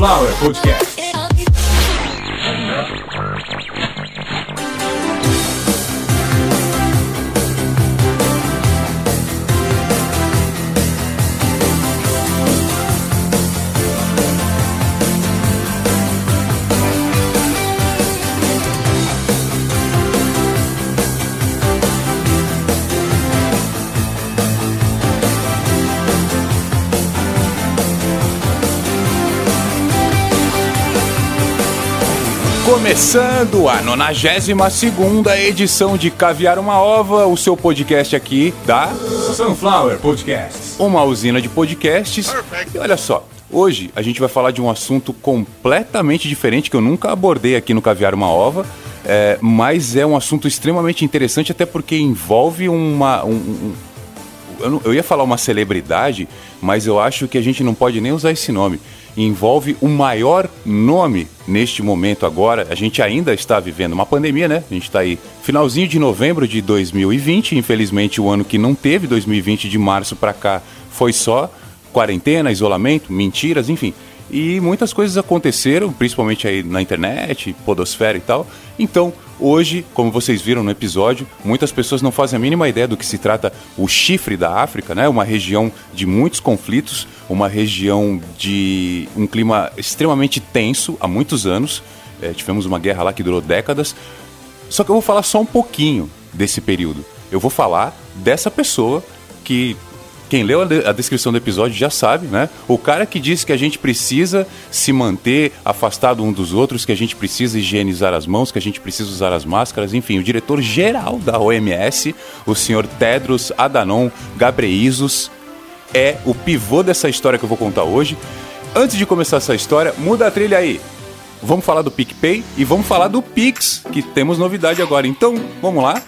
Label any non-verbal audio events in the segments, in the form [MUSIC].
Sunflower Podcast. Começando a 92 edição de Caviar uma Ova, o seu podcast aqui da Sunflower Podcasts. Uma usina de podcasts. E olha só, hoje a gente vai falar de um assunto completamente diferente que eu nunca abordei aqui no Caviar uma Ova. É, mas é um assunto extremamente interessante, até porque envolve uma. Um, um, eu, não, eu ia falar uma celebridade, mas eu acho que a gente não pode nem usar esse nome envolve o maior nome neste momento agora. A gente ainda está vivendo uma pandemia, né? A gente está aí finalzinho de novembro de 2020, infelizmente o ano que não teve, 2020 de março para cá, foi só quarentena, isolamento, mentiras, enfim. E muitas coisas aconteceram, principalmente aí na internet, podosfera e tal. Então, hoje, como vocês viram no episódio, muitas pessoas não fazem a mínima ideia do que se trata o chifre da África, né? Uma região de muitos conflitos, uma região de um clima extremamente tenso há muitos anos. É, tivemos uma guerra lá que durou décadas. Só que eu vou falar só um pouquinho desse período. Eu vou falar dessa pessoa que quem leu a descrição do episódio já sabe, né? O cara que disse que a gente precisa se manter afastado um dos outros, que a gente precisa higienizar as mãos, que a gente precisa usar as máscaras, enfim, o diretor geral da OMS, o senhor Tedros Adhanom Ghebreyesus, é o pivô dessa história que eu vou contar hoje. Antes de começar essa história, muda a trilha aí. Vamos falar do PicPay e vamos falar do Pix, que temos novidade agora. Então, vamos lá?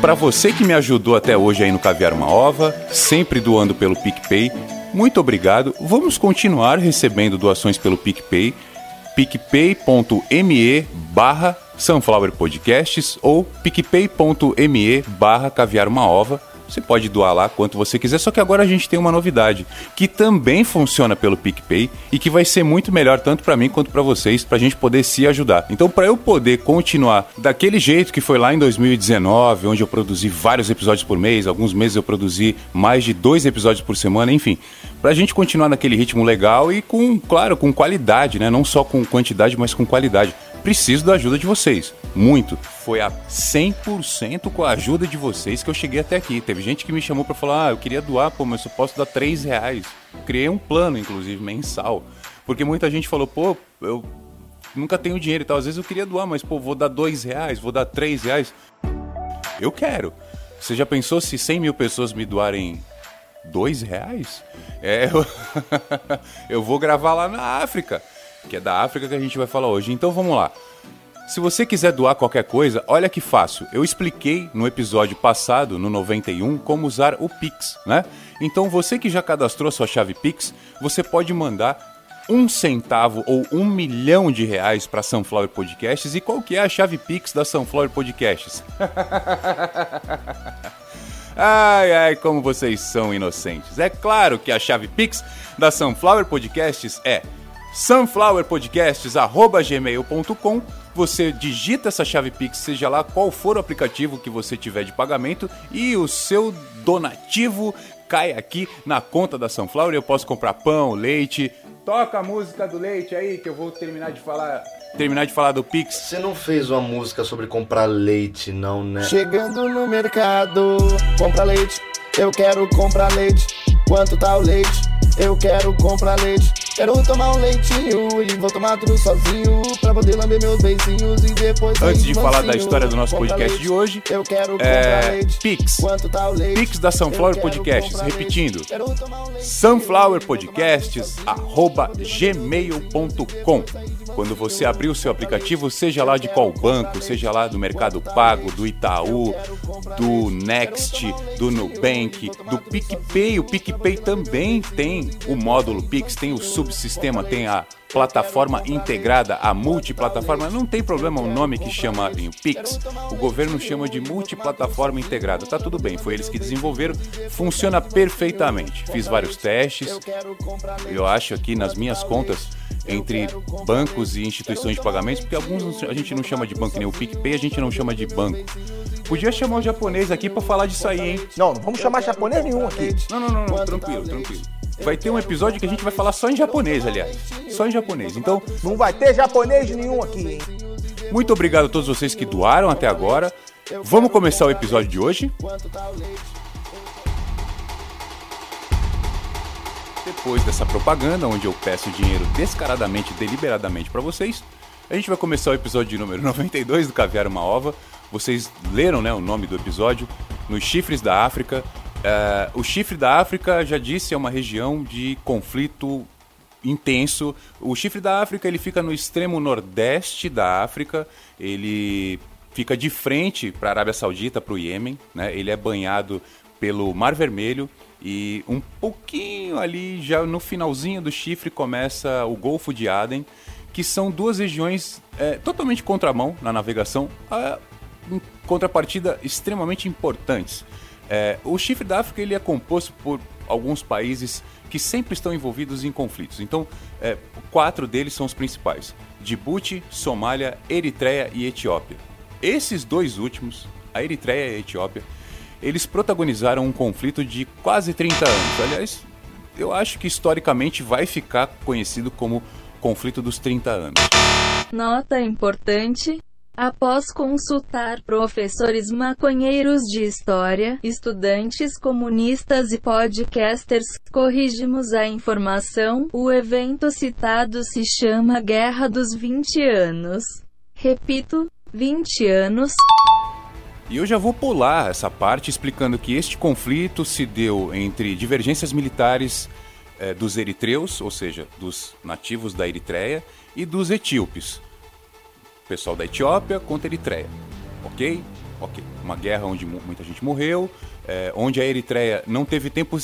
Para você que me ajudou até hoje aí no Caviar Uma Ova, sempre doando pelo PicPay, muito obrigado. Vamos continuar recebendo doações pelo PicPay, picpay.me barra Sunflower Podcasts ou picpay.me barra Caviar Uma Ova. Você pode doar lá quanto você quiser, só que agora a gente tem uma novidade que também funciona pelo PicPay e que vai ser muito melhor tanto para mim quanto para vocês, para a gente poder se ajudar. Então, para eu poder continuar daquele jeito que foi lá em 2019, onde eu produzi vários episódios por mês, alguns meses eu produzi mais de dois episódios por semana, enfim, para a gente continuar naquele ritmo legal e com, claro, com qualidade, né? Não só com quantidade, mas com qualidade preciso da ajuda de vocês. Muito. Foi a 100% com a ajuda de vocês que eu cheguei até aqui. Teve gente que me chamou para falar: ah, eu queria doar, pô, mas eu posso dar 3 reais. Criei um plano, inclusive, mensal. Porque muita gente falou: pô, eu nunca tenho dinheiro e tal. Às vezes eu queria doar, mas, pô, vou dar 2 reais, vou dar 3 reais. Eu quero. Você já pensou se 100 mil pessoas me doarem dois reais? É, eu, [LAUGHS] eu vou gravar lá na África que é da África que a gente vai falar hoje. Então vamos lá. Se você quiser doar qualquer coisa, olha que fácil. Eu expliquei no episódio passado, no 91, como usar o Pix, né? Então você que já cadastrou sua chave Pix, você pode mandar um centavo ou um milhão de reais para Sunflower Podcasts. E qual que é a chave Pix da Sunflower Podcasts? [LAUGHS] ai, ai, como vocês são inocentes. É claro que a chave Pix da Sunflower Podcasts é sunflowerpodcasts@gmail.com. Você digita essa chave Pix, seja lá qual for o aplicativo que você tiver de pagamento, e o seu donativo cai aqui na conta da Sunflower. Eu posso comprar pão, leite. Toca a música do leite aí que eu vou terminar de falar terminar de falar do Pix. Você não fez uma música sobre comprar leite, não, né? Chegando no mercado, compra leite. Eu quero comprar leite. Quanto tá o leite? Eu quero comprar leite. Quero tomar um leitinho e vou tomar tudo sozinho pra poder lamber meus beicinhos e depois. Antes de falar da história do nosso podcast leite. de hoje, eu quero é, leite. Pix. Tá leite? Pix da Sunflower Podcasts. Repetindo, sunflowerpodcasts@gmail.com. Quando você abrir o seu aplicativo, seja lá de qual banco, seja lá do Mercado Pago, do Itaú, do Next, do Nubank, do PicPay. O PicPay também tem o módulo Pix, tem o sub subsistema tem a plataforma integrada, a multiplataforma, não tem problema o nome que chama o Pix. O governo chama de multiplataforma integrada. Tá tudo bem, foi eles que desenvolveram, funciona perfeitamente. Fiz vários testes. Eu acho aqui nas minhas contas entre bancos e instituições de pagamentos, porque alguns a gente não chama de banco, nem o PicPay a gente não chama de banco. Podia chamar o japonês aqui para falar disso aí, hein? Não, não vamos chamar japonês nenhum aqui. Não, não, não, não, tranquilo, tranquilo. Vai ter um episódio que a gente vai falar só em japonês, aliás. Só em japonês. Então. Não vai ter japonês nenhum aqui, hein? Muito obrigado a todos vocês que doaram até agora. Vamos começar o episódio de hoje. Depois dessa propaganda, onde eu peço dinheiro descaradamente, deliberadamente para vocês, a gente vai começar o episódio de número [LAUGHS] 92 do Caviar Uma Ova. Vocês leram né, o nome do episódio, Nos Chifres da África. Uh, o Chifre da África, já disse, é uma região de conflito intenso. O Chifre da África ele fica no extremo nordeste da África, ele fica de frente para a Arábia Saudita, para o Iêmen, né? ele é banhado pelo Mar Vermelho e um pouquinho ali, já no finalzinho do chifre, começa o Golfo de Aden, que são duas regiões é, totalmente contramão na navegação, a, em contrapartida extremamente importantes. É, o chifre da África ele é composto por alguns países que sempre estão envolvidos em conflitos. Então, é, quatro deles são os principais: Djibouti, Somália, Eritreia e Etiópia. Esses dois últimos, a Eritreia e a Etiópia, eles protagonizaram um conflito de quase 30 anos. Aliás, eu acho que historicamente vai ficar conhecido como conflito dos 30 anos. Nota importante: Após consultar professores maconheiros de história, estudantes comunistas e podcasters, corrigimos a informação. O evento citado se chama Guerra dos 20 Anos. Repito, 20 anos. E eu já vou pular essa parte explicando que este conflito se deu entre divergências militares eh, dos eritreus, ou seja, dos nativos da Eritreia, e dos etíopes. Pessoal da Etiópia contra a Eritreia. Ok? Ok. Uma guerra onde muita gente morreu, eh, onde a Eritreia não teve tempo.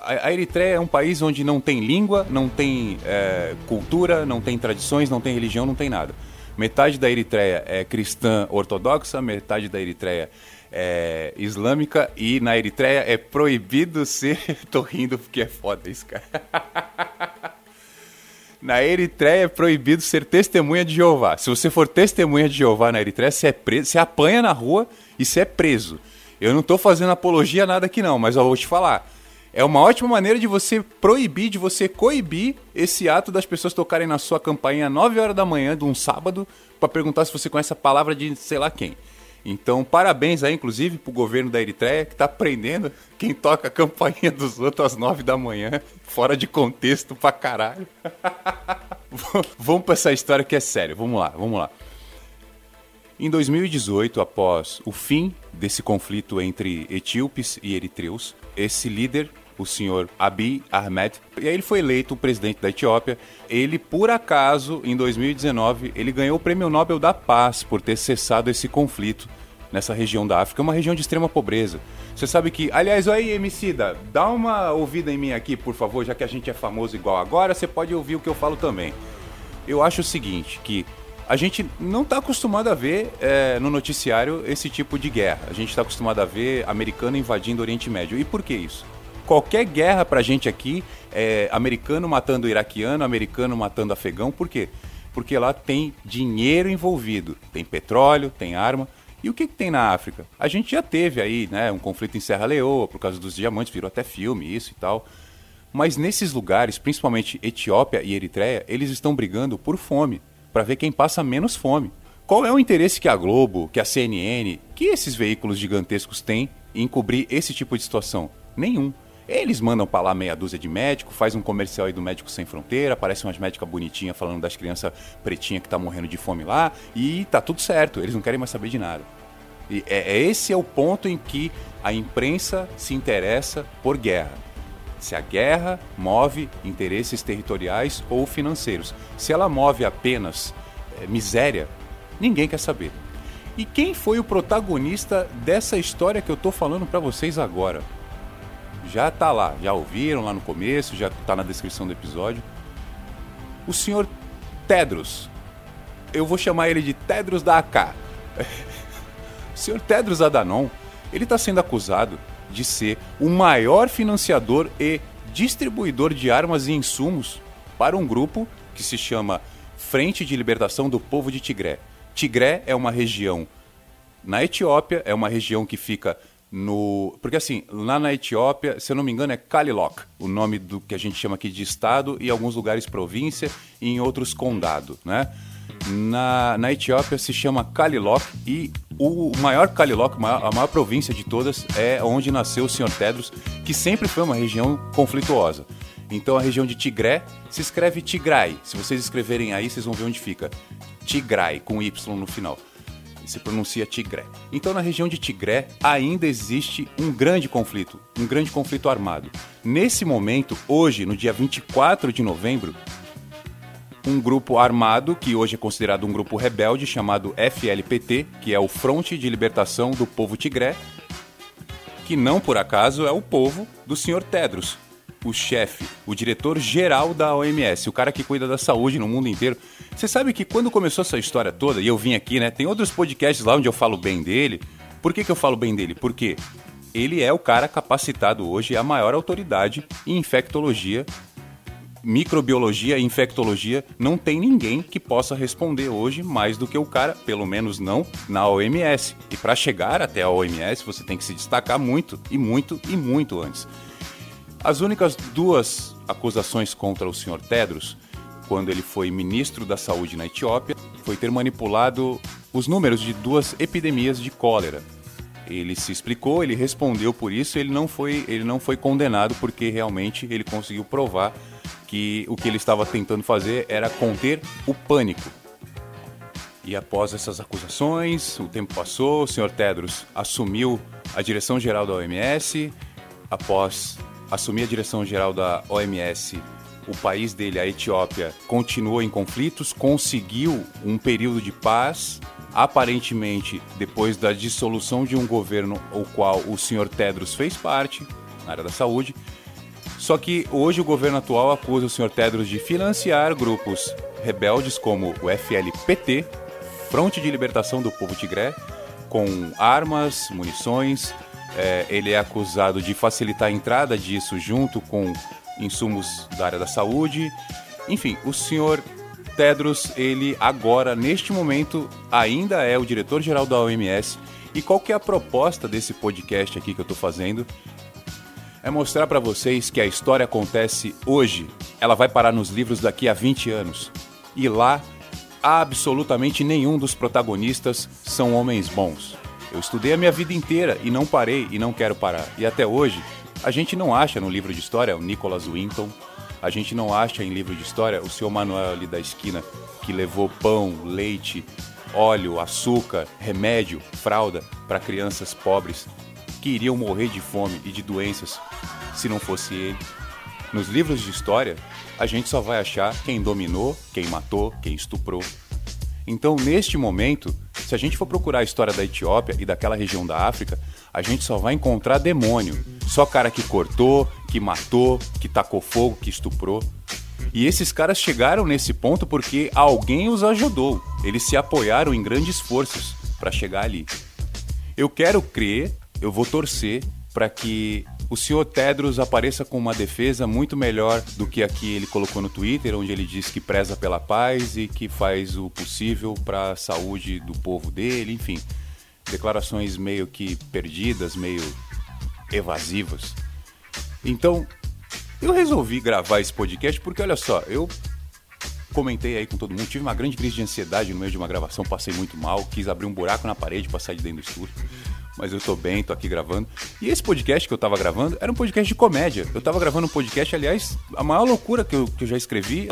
A, Eritreia é um país onde não tem língua, não tem eh, cultura, não tem tradições, não tem religião, não tem nada. Metade da Eritreia é cristã ortodoxa, metade da Eritreia é islâmica e na Eritreia é proibido [LAUGHS] ser. Tô rindo porque é foda isso, cara. [LAUGHS] na Eritreia é proibido ser testemunha de Jeová. Se você for testemunha de Jeová na Eritreia, você é preso, você apanha na rua e você é preso. Eu não tô fazendo apologia a nada aqui não, mas eu vou te falar é uma ótima maneira de você proibir, de você coibir esse ato das pessoas tocarem na sua campainha às 9 horas da manhã de um sábado para perguntar se você conhece a palavra de sei lá quem. Então, parabéns aí, inclusive, pro governo da Eritreia, que tá prendendo quem toca a campainha dos outros às 9 da manhã, fora de contexto pra caralho. [LAUGHS] vamos pra essa história que é sério. Vamos lá, vamos lá. Em 2018, após o fim desse conflito entre etíopes e eritreus, esse líder o senhor Abiy Ahmed, e aí ele foi eleito presidente da Etiópia. Ele, por acaso, em 2019, ele ganhou o Prêmio Nobel da Paz por ter cessado esse conflito nessa região da África, uma região de extrema pobreza. Você sabe que, aliás, aí, Emicida, dá uma ouvida em mim aqui, por favor, já que a gente é famoso igual agora, você pode ouvir o que eu falo também. Eu acho o seguinte, que a gente não está acostumado a ver é, no noticiário esse tipo de guerra. A gente está acostumado a ver americano invadindo o Oriente Médio. E por que isso? Qualquer guerra pra gente aqui é americano matando iraquiano, americano matando afegão. Por quê? Porque lá tem dinheiro envolvido. Tem petróleo, tem arma. E o que, que tem na África? A gente já teve aí né, um conflito em Serra Leoa por causa dos diamantes, virou até filme, isso e tal. Mas nesses lugares, principalmente Etiópia e Eritreia, eles estão brigando por fome, para ver quem passa menos fome. Qual é o interesse que a Globo, que a CNN, que esses veículos gigantescos têm em cobrir esse tipo de situação? Nenhum. Eles mandam pra lá meia dúzia de médico, faz um comercial aí do Médico Sem Fronteira, aparece umas médicas bonitinhas falando das crianças pretinhas que tá morrendo de fome lá, e tá tudo certo, eles não querem mais saber de nada. E é, é esse é o ponto em que a imprensa se interessa por guerra. Se a guerra move interesses territoriais ou financeiros. Se ela move apenas é, miséria, ninguém quer saber. E quem foi o protagonista dessa história que eu tô falando para vocês agora? Já tá lá, já ouviram lá no começo, já tá na descrição do episódio. o senhor Tedros. Eu vou chamar ele de Tedros da AK. [LAUGHS] o senhor Tedros Adhanom, ele está sendo acusado de ser o maior financiador e distribuidor de armas e insumos para um grupo que se chama Frente de Libertação do Povo de Tigré. Tigré é uma região na Etiópia, é uma região que fica no. Porque assim, lá na Etiópia, se eu não me engano, é Kalilok, o nome do que a gente chama aqui de estado, e em alguns lugares província e em outros condado, né? Na, na Etiópia se chama Kalilok e o maior Kalilok, a maior província de todas, é onde nasceu o Sr. Tedros, que sempre foi uma região conflituosa. Então a região de Tigré se escreve Tigray. Se vocês escreverem aí, vocês vão ver onde fica. Tigray, com Y no final se pronuncia Tigré. Então, na região de Tigré ainda existe um grande conflito, um grande conflito armado. Nesse momento, hoje, no dia 24 de novembro, um grupo armado, que hoje é considerado um grupo rebelde, chamado FLPT, que é o Fronte de Libertação do Povo Tigré, que não por acaso é o povo do Sr. Tedros, o chefe, o diretor-geral da OMS, o cara que cuida da saúde no mundo inteiro. Você sabe que quando começou essa história toda, e eu vim aqui, né? Tem outros podcasts lá onde eu falo bem dele. Por que, que eu falo bem dele? Porque ele é o cara capacitado hoje, a maior autoridade em infectologia, microbiologia e infectologia. Não tem ninguém que possa responder hoje mais do que o cara, pelo menos não na OMS. E para chegar até a OMS, você tem que se destacar muito, e muito, e muito antes. As únicas duas acusações contra o Sr. Tedros, quando ele foi ministro da Saúde na Etiópia, foi ter manipulado os números de duas epidemias de cólera. Ele se explicou, ele respondeu por isso, ele não foi, ele não foi condenado porque realmente ele conseguiu provar que o que ele estava tentando fazer era conter o pânico. E após essas acusações, o tempo passou, o Sr. Tedros assumiu a direção geral da OMS. Após assumir a direção geral da OMS, o país dele, a Etiópia, continuou em conflitos, conseguiu um período de paz, aparentemente depois da dissolução de um governo o qual o senhor Tedros fez parte, na área da saúde. Só que hoje o governo atual acusa o senhor Tedros de financiar grupos rebeldes como o FLPT, Fronte de Libertação do Povo Tigré, com armas, munições, é, ele é acusado de facilitar a entrada disso junto com insumos da área da saúde. Enfim, o senhor Tedros, ele agora, neste momento, ainda é o diretor-geral da OMS. E qual que é a proposta desse podcast aqui que eu estou fazendo? É mostrar para vocês que a história acontece hoje. Ela vai parar nos livros daqui a 20 anos. E lá, absolutamente nenhum dos protagonistas são homens bons. Eu estudei a minha vida inteira e não parei e não quero parar. E até hoje, a gente não acha no livro de história o Nicholas Winton, a gente não acha em livro de história o seu Manuel ali da esquina que levou pão, leite, óleo, açúcar, remédio, fralda para crianças pobres que iriam morrer de fome e de doenças se não fosse ele. Nos livros de história, a gente só vai achar quem dominou, quem matou, quem estuprou. Então, neste momento, se a gente for procurar a história da Etiópia e daquela região da África, a gente só vai encontrar demônio. Só cara que cortou, que matou, que tacou fogo, que estuprou. E esses caras chegaram nesse ponto porque alguém os ajudou. Eles se apoiaram em grandes forças para chegar ali. Eu quero crer, eu vou torcer para que o senhor Tedros apareça com uma defesa muito melhor do que a que ele colocou no Twitter, onde ele diz que preza pela paz e que faz o possível para a saúde do povo dele, enfim. Declarações meio que perdidas, meio evasivas. Então, eu resolvi gravar esse podcast porque, olha só, eu comentei aí com todo mundo, tive uma grande crise de ansiedade no meio de uma gravação, passei muito mal, quis abrir um buraco na parede para sair de dentro do estúdio mas eu tô bem, tô aqui gravando. E esse podcast que eu tava gravando era um podcast de comédia. Eu tava gravando um podcast, aliás, a maior loucura que eu, que eu já escrevi.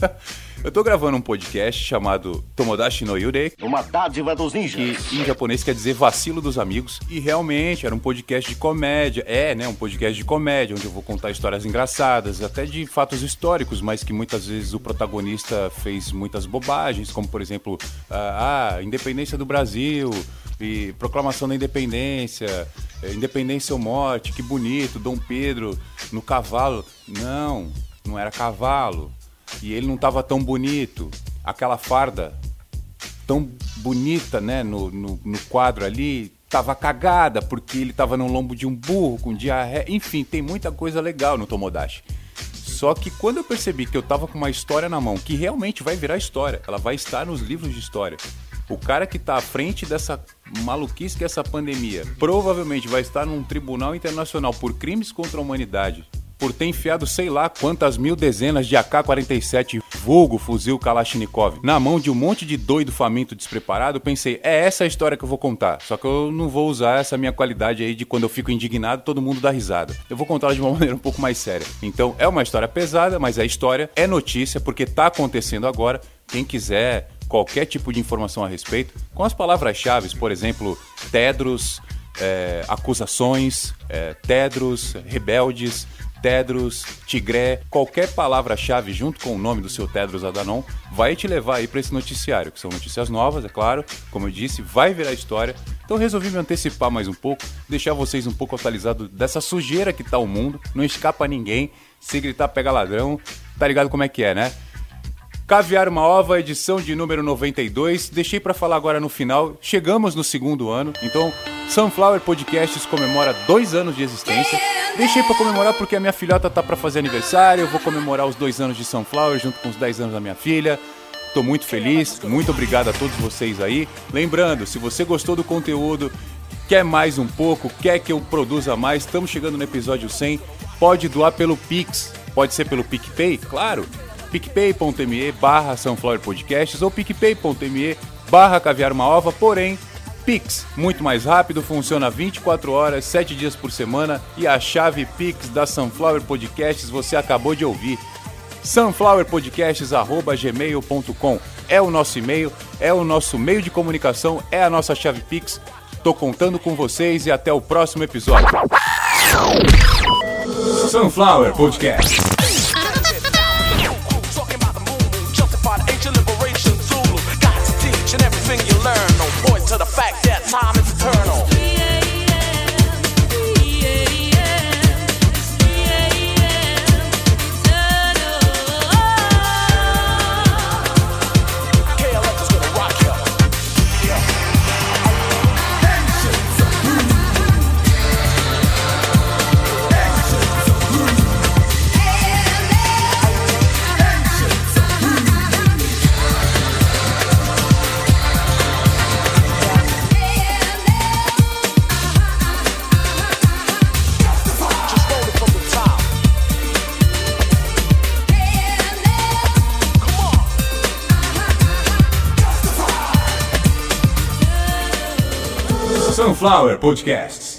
[LAUGHS] eu tô gravando um podcast chamado Tomodachi no Yurei. Uma dádiva dos ninjas. Que em japonês quer dizer vacilo dos amigos. E realmente era um podcast de comédia. É, né? Um podcast de comédia, onde eu vou contar histórias engraçadas, até de fatos históricos, mas que muitas vezes o protagonista fez muitas bobagens, como por exemplo, a, a independência do Brasil e proclamação da independência, é, independência ou morte, que bonito, Dom Pedro no cavalo. Não, não era cavalo. e ele não tava tão bonito. Aquela farda tão bonita, né, no, no, no quadro ali, tava cagada porque ele tava no lombo de um burro com diarreia. Enfim, tem muita coisa legal no Tomodachi. Só que quando eu percebi que eu tava com uma história na mão, que realmente vai virar história, ela vai estar nos livros de história. O cara que tá à frente dessa maluquice que é essa pandemia provavelmente vai estar num tribunal internacional por crimes contra a humanidade, por ter enfiado sei lá quantas mil dezenas de AK-47 vulgo fuzil Kalashnikov na mão de um monte de doido faminto despreparado, pensei, é essa a história que eu vou contar. Só que eu não vou usar essa minha qualidade aí de quando eu fico indignado, todo mundo dá risada. Eu vou contar de uma [LAUGHS] maneira um pouco mais séria. Então, é uma história pesada, mas é história, é notícia, porque tá acontecendo agora. Quem quiser qualquer tipo de informação a respeito, com as palavras-chave, por exemplo, Tedros, é, acusações, é, Tedros, rebeldes, Tedros, Tigré, qualquer palavra-chave junto com o nome do seu Tedros Adhanom vai te levar aí para esse noticiário, que são notícias novas, é claro, como eu disse, vai virar história. Então resolvi me antecipar mais um pouco, deixar vocês um pouco atualizados dessa sujeira que tá o mundo, não escapa ninguém, se gritar pega ladrão, tá ligado como é que é, né? Caviar uma Ova, edição de número 92. Deixei para falar agora no final. Chegamos no segundo ano, então Sunflower Podcasts comemora dois anos de existência. Deixei para comemorar porque a minha filhota tá para fazer aniversário. Eu vou comemorar os dois anos de Sunflower junto com os 10 anos da minha filha. Tô muito feliz, muito obrigado a todos vocês aí. Lembrando, se você gostou do conteúdo, quer mais um pouco, quer que eu produza mais, estamos chegando no episódio 100, pode doar pelo Pix, pode ser pelo PicPay, claro picpay.me barra Podcasts ou picpay.me barra Caviar uma Ova, porém, Pix, muito mais rápido, funciona 24 horas, 7 dias por semana e a chave Pix da Sunflower Podcasts você acabou de ouvir. sunflowerpodcasts.gmail.com é o nosso e-mail, é o nosso meio de comunicação, é a nossa chave Pix. Tô contando com vocês e até o próximo episódio. Sunflower Podcast. Sunflower Podcasts.